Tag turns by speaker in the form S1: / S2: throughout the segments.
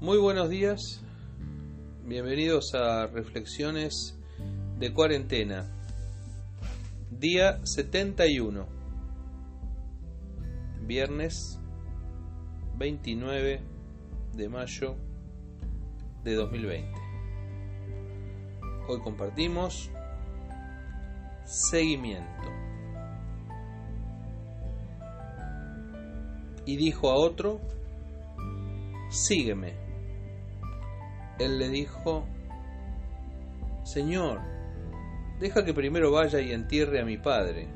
S1: Muy buenos días, bienvenidos a Reflexiones de Cuarentena, día 71, viernes 29 de mayo de 2020. Hoy compartimos seguimiento. Y dijo a otro, sígueme. Él le dijo, Señor, deja que primero vaya y entierre a mi padre.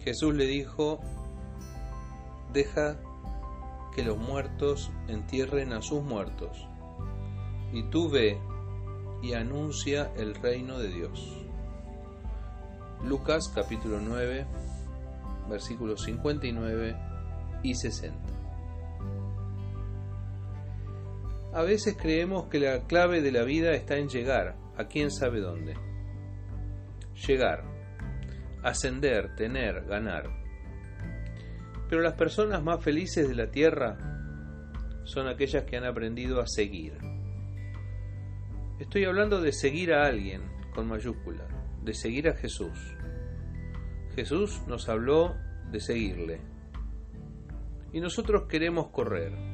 S1: Jesús le dijo, deja que los muertos entierren a sus muertos, y tú ve y anuncia el reino de Dios. Lucas capítulo 9, versículos 59 y 60. A veces creemos que la clave de la vida está en llegar, a quién sabe dónde. Llegar, ascender, tener, ganar. Pero las personas más felices de la tierra son aquellas que han aprendido a seguir. Estoy hablando de seguir a alguien con mayúscula, de seguir a Jesús. Jesús nos habló de seguirle. Y nosotros queremos correr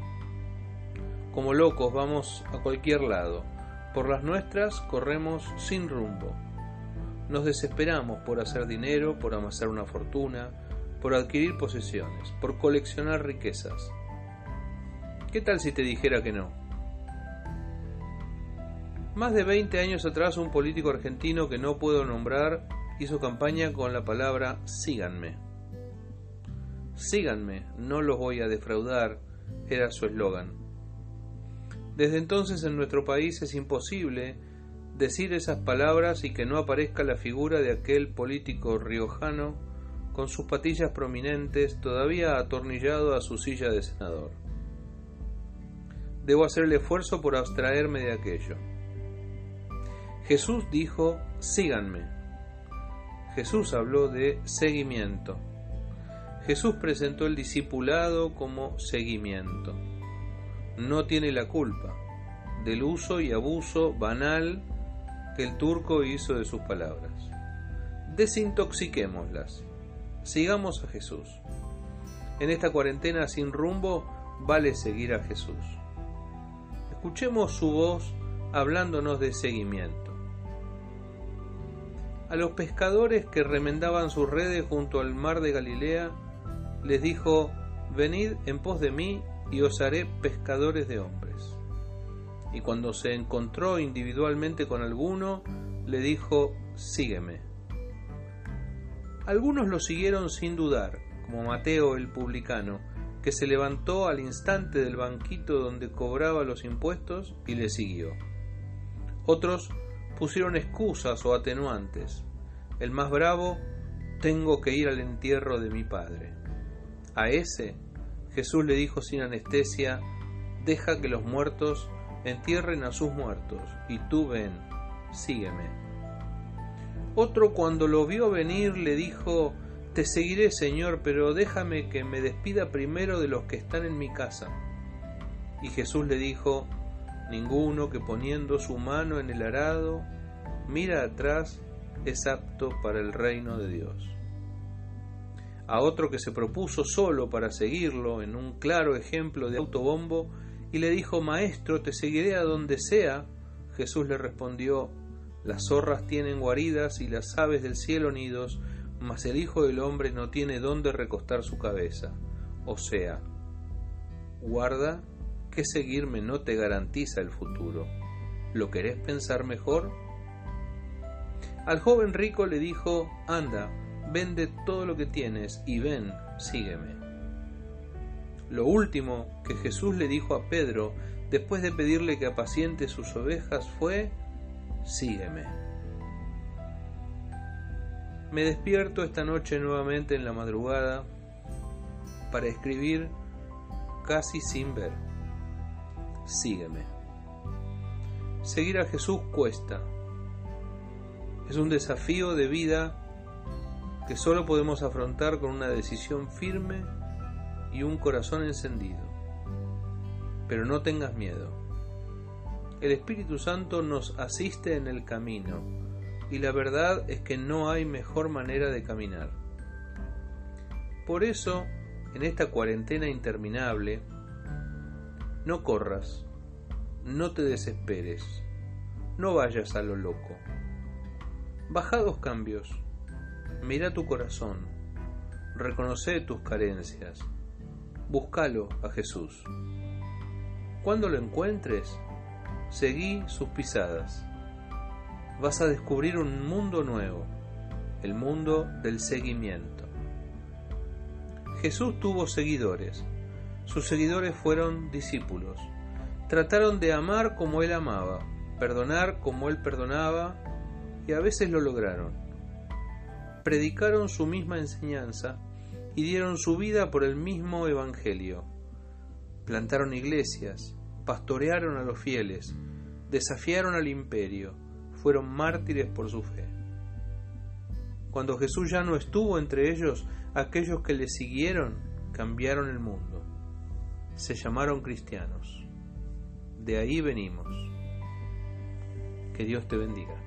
S1: como locos vamos a cualquier lado. Por las nuestras corremos sin rumbo. Nos desesperamos por hacer dinero, por amasar una fortuna, por adquirir posesiones, por coleccionar riquezas. ¿Qué tal si te dijera que no? Más de 20 años atrás un político argentino que no puedo nombrar hizo campaña con la palabra síganme. Síganme, no los voy a defraudar, era su eslogan. Desde entonces en nuestro país es imposible decir esas palabras y que no aparezca la figura de aquel político riojano con sus patillas prominentes todavía atornillado a su silla de senador. Debo hacer el esfuerzo por abstraerme de aquello. Jesús dijo, síganme. Jesús habló de seguimiento. Jesús presentó el discipulado como seguimiento no tiene la culpa del uso y abuso banal que el turco hizo de sus palabras. Desintoxiquémoslas. Sigamos a Jesús. En esta cuarentena sin rumbo vale seguir a Jesús. Escuchemos su voz hablándonos de seguimiento. A los pescadores que remendaban sus redes junto al mar de Galilea, les dijo, Venid en pos de mí y os haré pescadores de hombres. Y cuando se encontró individualmente con alguno, le dijo, sígueme. Algunos lo siguieron sin dudar, como Mateo el publicano, que se levantó al instante del banquito donde cobraba los impuestos y le siguió. Otros pusieron excusas o atenuantes. El más bravo, tengo que ir al entierro de mi padre. A ese Jesús le dijo sin anestesia, deja que los muertos entierren a sus muertos, y tú ven, sígueme. Otro cuando lo vio venir le dijo, te seguiré Señor, pero déjame que me despida primero de los que están en mi casa. Y Jesús le dijo, ninguno que poniendo su mano en el arado mira atrás es apto para el reino de Dios a otro que se propuso solo para seguirlo en un claro ejemplo de autobombo y le dijo, Maestro, te seguiré a donde sea. Jesús le respondió, Las zorras tienen guaridas y las aves del cielo nidos, mas el Hijo del Hombre no tiene dónde recostar su cabeza. O sea, guarda que seguirme no te garantiza el futuro. ¿Lo querés pensar mejor? Al joven rico le dijo, Anda, vende todo lo que tienes y ven, sígueme. Lo último que Jesús le dijo a Pedro después de pedirle que apaciente sus ovejas fue, sígueme. Me despierto esta noche nuevamente en la madrugada para escribir casi sin ver. Sígueme. Seguir a Jesús cuesta. Es un desafío de vida que solo podemos afrontar con una decisión firme y un corazón encendido. Pero no tengas miedo. El Espíritu Santo nos asiste en el camino y la verdad es que no hay mejor manera de caminar. Por eso, en esta cuarentena interminable, no corras, no te desesperes, no vayas a lo loco. Baja dos cambios, mira tu corazón, reconoce tus carencias, búscalo a Jesús. Cuando lo encuentres, seguí sus pisadas. Vas a descubrir un mundo nuevo, el mundo del seguimiento. Jesús tuvo seguidores. Sus seguidores fueron discípulos. Trataron de amar como Él amaba, perdonar como Él perdonaba, y a veces lo lograron. Predicaron su misma enseñanza y dieron su vida por el mismo Evangelio. Plantaron iglesias, pastorearon a los fieles, desafiaron al imperio, fueron mártires por su fe. Cuando Jesús ya no estuvo entre ellos, aquellos que le siguieron cambiaron el mundo. Se llamaron cristianos. De ahí venimos. Que Dios te bendiga.